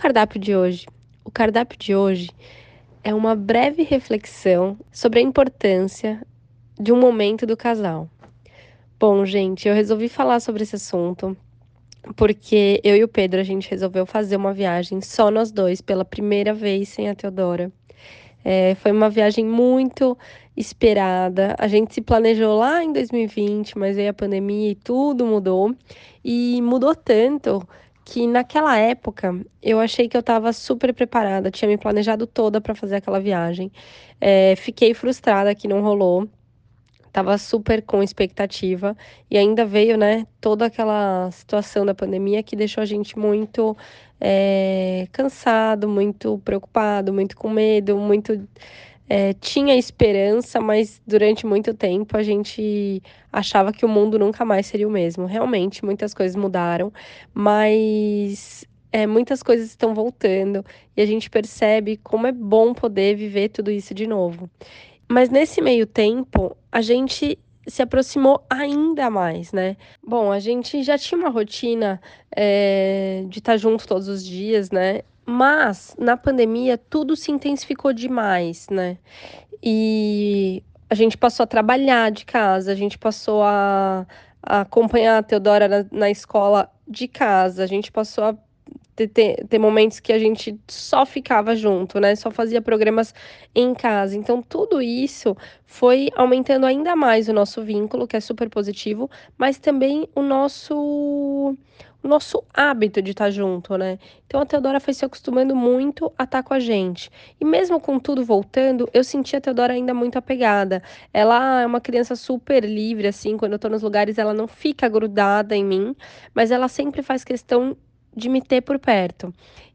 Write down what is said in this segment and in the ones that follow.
Cardápio de hoje? O cardápio de hoje é uma breve reflexão sobre a importância de um momento do casal. Bom, gente, eu resolvi falar sobre esse assunto porque eu e o Pedro a gente resolveu fazer uma viagem só nós dois pela primeira vez sem a Teodora. É, foi uma viagem muito esperada. A gente se planejou lá em 2020, mas veio a pandemia e tudo mudou. E mudou tanto que naquela época eu achei que eu estava super preparada, tinha me planejado toda para fazer aquela viagem. É, fiquei frustrada que não rolou estava super com expectativa e ainda veio, né, toda aquela situação da pandemia que deixou a gente muito é, cansado, muito preocupado, muito com medo, muito é, tinha esperança, mas durante muito tempo a gente achava que o mundo nunca mais seria o mesmo. Realmente, muitas coisas mudaram, mas é, muitas coisas estão voltando e a gente percebe como é bom poder viver tudo isso de novo. Mas nesse meio tempo, a gente se aproximou ainda mais, né? Bom, a gente já tinha uma rotina é, de estar junto todos os dias, né? Mas na pandemia tudo se intensificou demais, né? E a gente passou a trabalhar de casa, a gente passou a, a acompanhar a Teodora na, na escola de casa, a gente passou a ter, ter, momentos que a gente só ficava junto, né? Só fazia programas em casa. Então, tudo isso foi aumentando ainda mais o nosso vínculo, que é super positivo, mas também o nosso o nosso hábito de estar junto, né? Então a Teodora foi se acostumando muito a estar com a gente. E mesmo com tudo voltando, eu senti a Teodora ainda muito apegada. Ela é uma criança super livre, assim, quando eu tô nos lugares, ela não fica grudada em mim, mas ela sempre faz questão de me ter por perto.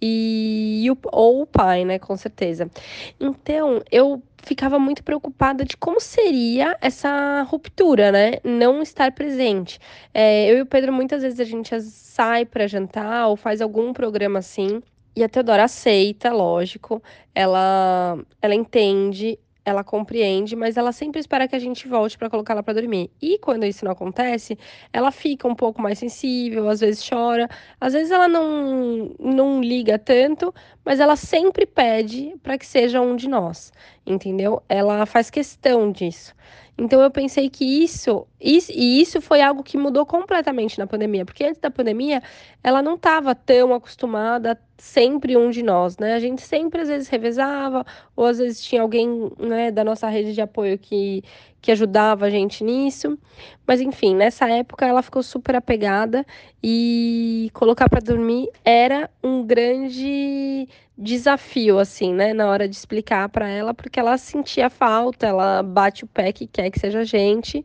E ou o pai, né, com certeza. Então, eu ficava muito preocupada de como seria essa ruptura, né? Não estar presente. É, eu e o Pedro, muitas vezes a gente sai para jantar ou faz algum programa assim. E a Teodora aceita, lógico. Ela, ela entende ela compreende, mas ela sempre espera que a gente volte para colocá-la para dormir. E quando isso não acontece, ela fica um pouco mais sensível, às vezes chora, às vezes ela não, não liga tanto, mas ela sempre pede para que seja um de nós, entendeu? Ela faz questão disso. Então eu pensei que isso, isso, e isso foi algo que mudou completamente na pandemia, porque antes da pandemia ela não estava tão acostumada sempre um de nós, né? A gente sempre às vezes revezava, ou às vezes tinha alguém, né, da nossa rede de apoio que, que ajudava a gente nisso. Mas enfim, nessa época ela ficou super apegada e colocar para dormir era um grande desafio assim, né, na hora de explicar para ela, porque ela sentia falta, ela bate o pé que quer que seja a gente.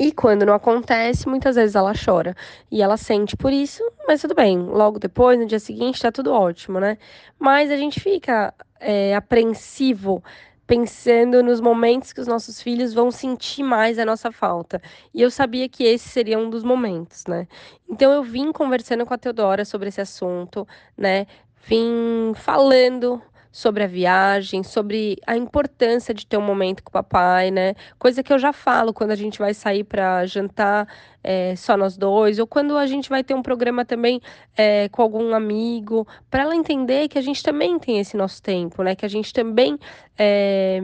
E quando não acontece, muitas vezes ela chora. E ela sente por isso, mas tudo bem. Logo depois, no dia seguinte, tá tudo ótimo, né? Mas a gente fica é, apreensivo pensando nos momentos que os nossos filhos vão sentir mais a nossa falta. E eu sabia que esse seria um dos momentos, né? Então eu vim conversando com a Teodora sobre esse assunto, né? Vim falando sobre a viagem, sobre a importância de ter um momento com o papai, né? Coisa que eu já falo quando a gente vai sair para jantar é, só nós dois, ou quando a gente vai ter um programa também é, com algum amigo, para ela entender que a gente também tem esse nosso tempo, né? Que a gente também é,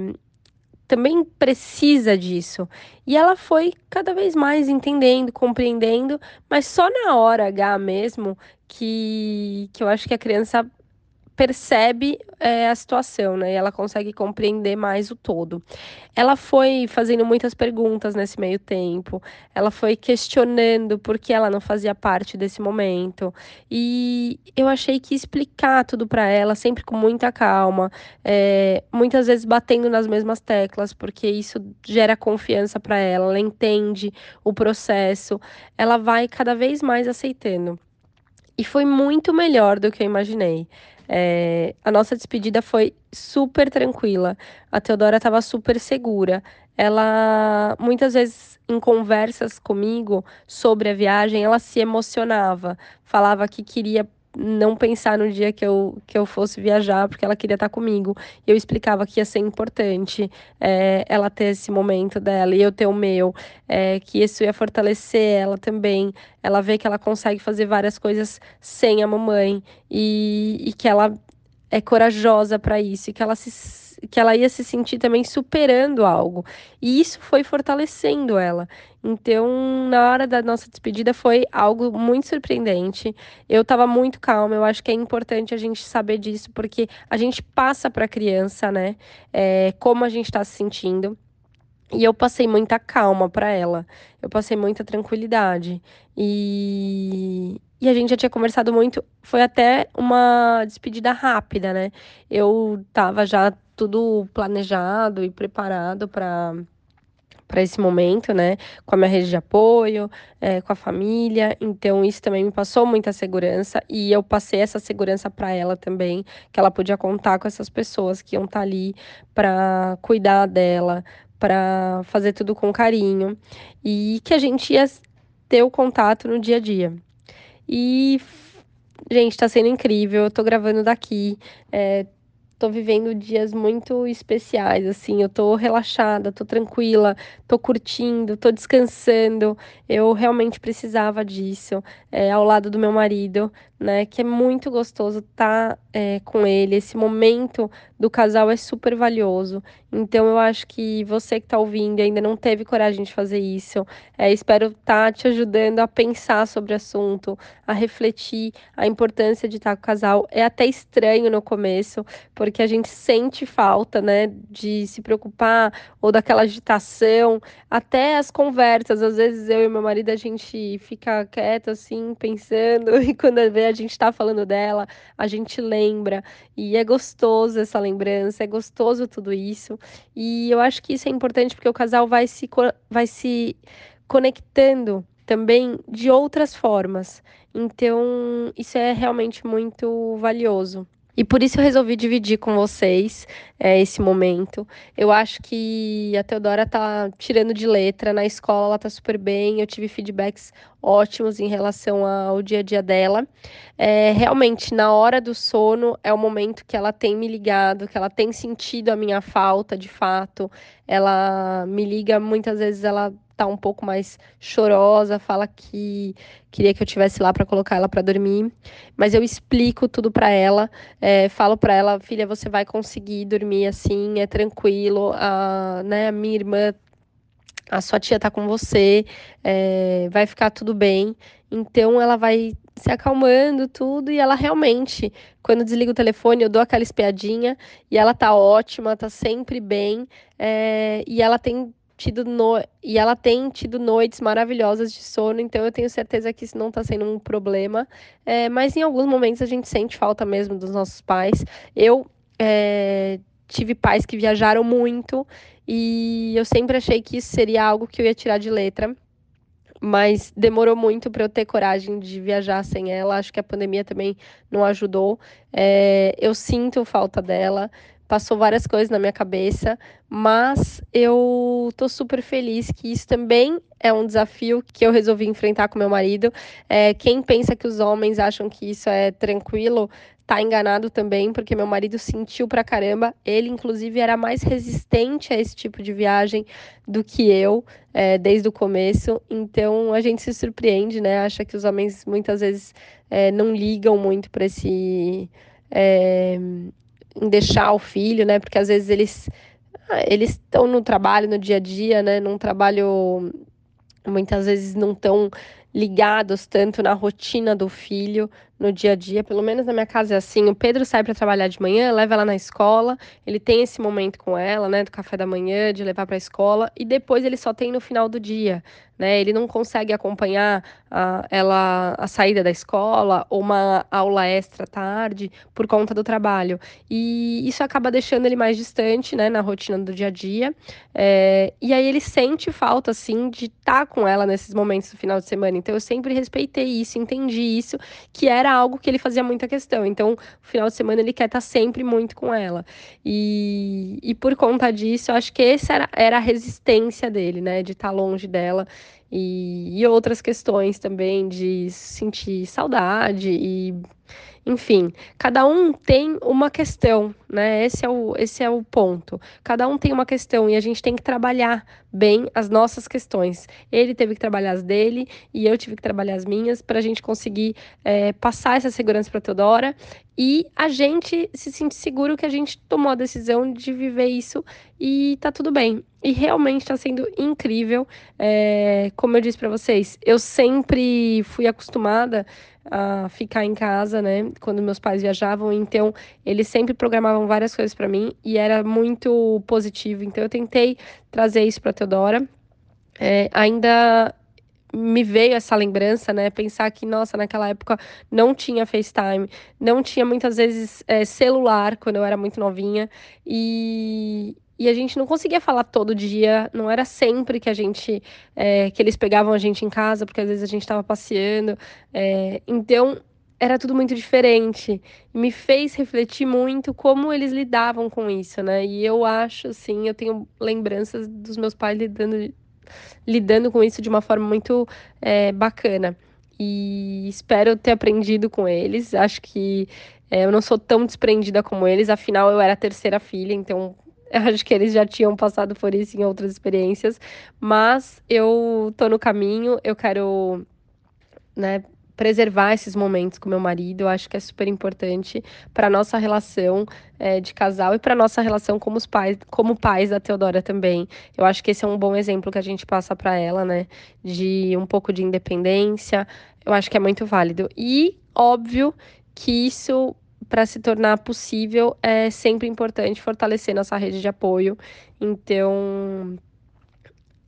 também precisa disso. E ela foi cada vez mais entendendo, compreendendo, mas só na hora H mesmo que, que eu acho que a criança percebe é, a situação, né? Ela consegue compreender mais o todo. Ela foi fazendo muitas perguntas nesse meio tempo, ela foi questionando por que ela não fazia parte desse momento. E eu achei que explicar tudo para ela, sempre com muita calma, é, muitas vezes batendo nas mesmas teclas, porque isso gera confiança para ela, ela entende o processo, ela vai cada vez mais aceitando. E foi muito melhor do que eu imaginei. É, a nossa despedida foi super tranquila. A Teodora estava super segura. Ela, muitas vezes, em conversas comigo sobre a viagem, ela se emocionava, falava que queria não pensar no dia que eu, que eu fosse viajar, porque ela queria estar comigo. E eu explicava que ia ser importante é, ela ter esse momento dela e eu ter o meu, é, que isso ia fortalecer ela também. Ela vê que ela consegue fazer várias coisas sem a mamãe e, e que ela é corajosa para isso e que ela se que ela ia se sentir também superando algo. E isso foi fortalecendo ela. Então, na hora da nossa despedida foi algo muito surpreendente. Eu estava muito calma. Eu acho que é importante a gente saber disso porque a gente passa para a criança, né? É, como a gente está se sentindo. E eu passei muita calma para ela. Eu passei muita tranquilidade. E, e a gente já tinha conversado muito. Foi até uma despedida rápida, né? Eu tava já tudo planejado e preparado para para esse momento, né? Com a minha rede de apoio, é, com a família. Então, isso também me passou muita segurança e eu passei essa segurança para ela também, que ela podia contar com essas pessoas que iam estar tá ali para cuidar dela, para fazer tudo com carinho e que a gente ia ter o contato no dia a dia. E, gente, tá sendo incrível. Eu tô gravando daqui. É, tô vivendo dias muito especiais, assim, eu tô relaxada, tô tranquila, tô curtindo, tô descansando. Eu realmente precisava disso, é, ao lado do meu marido, né? Que é muito gostoso estar tá, é, com ele. Esse momento do casal é super valioso. Então eu acho que você que está ouvindo ainda não teve coragem de fazer isso. É, espero estar tá te ajudando a pensar sobre o assunto, a refletir a importância de estar tá com o casal. É até estranho no começo, porque a gente sente falta, né, de se preocupar ou daquela agitação, até as conversas. Às vezes eu e meu marido a gente fica quieto assim, pensando, e quando vê a gente está falando dela, a gente lembra. E é gostoso essa lembrança, é gostoso tudo isso. E eu acho que isso é importante porque o casal vai se, vai se conectando também de outras formas. Então, isso é realmente muito valioso. E por isso eu resolvi dividir com vocês é, esse momento. Eu acho que a Teodora tá tirando de letra na escola, ela tá super bem. Eu tive feedbacks ótimos em relação ao dia a dia dela. É, realmente, na hora do sono, é o momento que ela tem me ligado, que ela tem sentido a minha falta de fato. Ela me liga, muitas vezes ela tá um pouco mais chorosa, fala que queria que eu tivesse lá para colocar ela para dormir, mas eu explico tudo para ela, é, falo para ela, filha, você vai conseguir dormir assim, é tranquilo, a, né, a minha irmã a sua tia tá com você, é, vai ficar tudo bem. Então ela vai se acalmando tudo e ela realmente, quando desliga o telefone, eu dou aquela espiadinha e ela tá ótima, tá sempre bem é, e ela tem tido no... e ela tem tido noites maravilhosas de sono, então eu tenho certeza que isso não está sendo um problema. É, mas em alguns momentos a gente sente falta mesmo dos nossos pais. Eu é, tive pais que viajaram muito e eu sempre achei que isso seria algo que eu ia tirar de letra. Mas demorou muito para eu ter coragem de viajar sem ela. Acho que a pandemia também não ajudou. É, eu sinto falta dela passou várias coisas na minha cabeça, mas eu tô super feliz que isso também é um desafio que eu resolvi enfrentar com meu marido. É, quem pensa que os homens acham que isso é tranquilo, tá enganado também, porque meu marido sentiu pra caramba. Ele, inclusive, era mais resistente a esse tipo de viagem do que eu, é, desde o começo. Então a gente se surpreende, né? Acha que os homens muitas vezes é, não ligam muito para esse. É, em deixar o filho, né? Porque às vezes eles ah, eles estão no trabalho, no dia a dia, né? Num trabalho muitas vezes não tão ligados tanto na rotina do filho, no dia a dia, pelo menos na minha casa é assim. O Pedro sai para trabalhar de manhã, leva ela na escola, ele tem esse momento com ela, né, do café da manhã, de levar para a escola, e depois ele só tem no final do dia, né? Ele não consegue acompanhar a, ela a saída da escola ou uma aula extra tarde por conta do trabalho. E isso acaba deixando ele mais distante, né, na rotina do dia a dia. É, e aí ele sente falta, assim, de estar tá com ela nesses momentos do final de semana. Então eu sempre respeitei isso, entendi isso, que era algo que ele fazia muita questão. Então, no final de semana ele quer estar tá sempre muito com ela. E, e por conta disso, eu acho que essa era, era a resistência dele, né, de estar tá longe dela. E, e outras questões também de sentir saudade e enfim, cada um tem uma questão, né? Esse é, o, esse é o ponto. Cada um tem uma questão e a gente tem que trabalhar bem as nossas questões. Ele teve que trabalhar as dele e eu tive que trabalhar as minhas para a gente conseguir é, passar essa segurança para Teodora e a gente se sentir seguro que a gente tomou a decisão de viver isso e tá tudo bem. E realmente está sendo incrível. É, como eu disse para vocês, eu sempre fui acostumada a ficar em casa, né? Quando meus pais viajavam, então eles sempre programavam várias coisas para mim e era muito positivo. Então eu tentei trazer isso para Teodora. É, ainda me veio essa lembrança, né? Pensar que, nossa, naquela época não tinha FaceTime, não tinha muitas vezes é, celular quando eu era muito novinha e, e a gente não conseguia falar todo dia, não era sempre que a gente é, que eles pegavam a gente em casa, porque às vezes a gente estava passeando. É, então era tudo muito diferente. Me fez refletir muito como eles lidavam com isso, né? E eu acho, assim, eu tenho lembranças dos meus pais lidando, lidando com isso de uma forma muito é, bacana. E espero ter aprendido com eles. Acho que eu não sou tão desprendida como eles, afinal eu era a terceira filha, então eu acho que eles já tinham passado por isso em outras experiências, mas eu tô no caminho, eu quero, né, preservar esses momentos com meu marido, eu acho que é super importante para nossa relação é, de casal e para nossa relação como os pais, como pais da Teodora também. Eu acho que esse é um bom exemplo que a gente passa para ela, né, de um pouco de independência. Eu acho que é muito válido. E óbvio que isso para se tornar possível, é sempre importante fortalecer nossa rede de apoio. Então,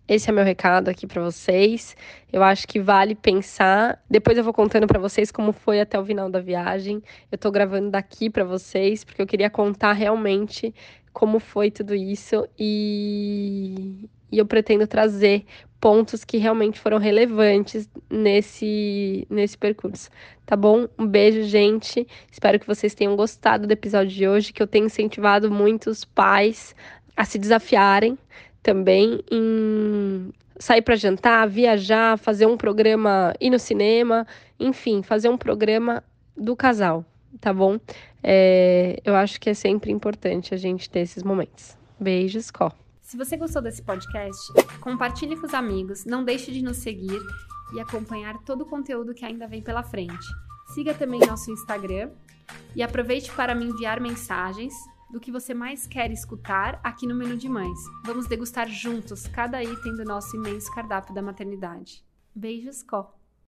esse é meu recado aqui para vocês. Eu acho que vale pensar. Depois eu vou contando para vocês como foi até o final da viagem. Eu tô gravando daqui para vocês porque eu queria contar realmente como foi tudo isso e, e eu pretendo trazer pontos que realmente foram relevantes nesse, nesse percurso. Tá bom? Um beijo, gente. Espero que vocês tenham gostado do episódio de hoje, que eu tenho incentivado muitos pais a se desafiarem também em sair para jantar, viajar, fazer um programa, ir no cinema, enfim, fazer um programa do casal, tá bom? É, eu acho que é sempre importante a gente ter esses momentos. Beijos, Có. Se você gostou desse podcast, compartilhe com os amigos, não deixe de nos seguir e acompanhar todo o conteúdo que ainda vem pela frente. Siga também nosso Instagram e aproveite para me enviar mensagens do que você mais quer escutar aqui no Menu de Mães. Vamos degustar juntos cada item do nosso imenso cardápio da maternidade. Beijos, Có!